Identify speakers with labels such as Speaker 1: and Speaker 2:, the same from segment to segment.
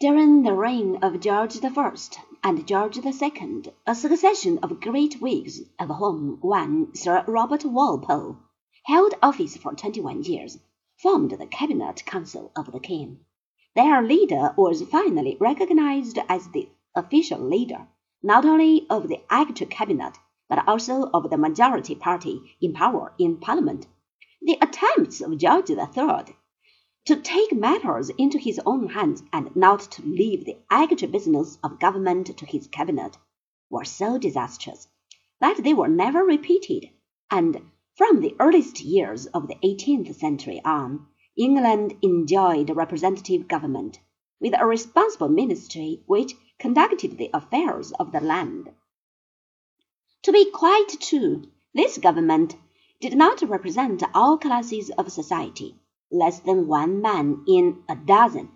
Speaker 1: During the reign of George I. and George II. a succession of great Whigs, of whom one, Sir Robert Walpole, held office for twenty one years, formed the Cabinet Council of the King. Their leader was finally recognized as the official leader, not only of the actual Cabinet, but also of the majority party in power in Parliament. The attempts of George III to take matters into his own hands and not to leave the actual business of government to his cabinet were so disastrous that they were never repeated, and from the earliest years of the eighteenth century on, England enjoyed representative government, with a responsible ministry which conducted the affairs of the land. To be quite true, this government did not represent all classes of society less than one man in a dozen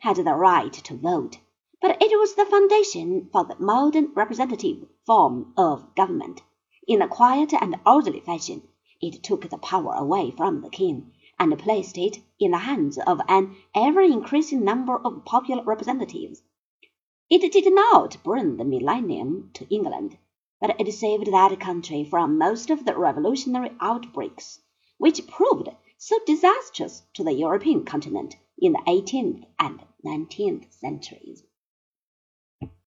Speaker 1: had the right to vote, but it was the foundation for the modern representative form of government. In a quiet and orderly fashion, it took the power away from the king and placed it in the hands of an ever increasing number of popular representatives. It did not bring the millennium to England, but it saved that country from most of the revolutionary outbreaks which proved so disastrous to the European continent in the eighteenth and nineteenth centuries.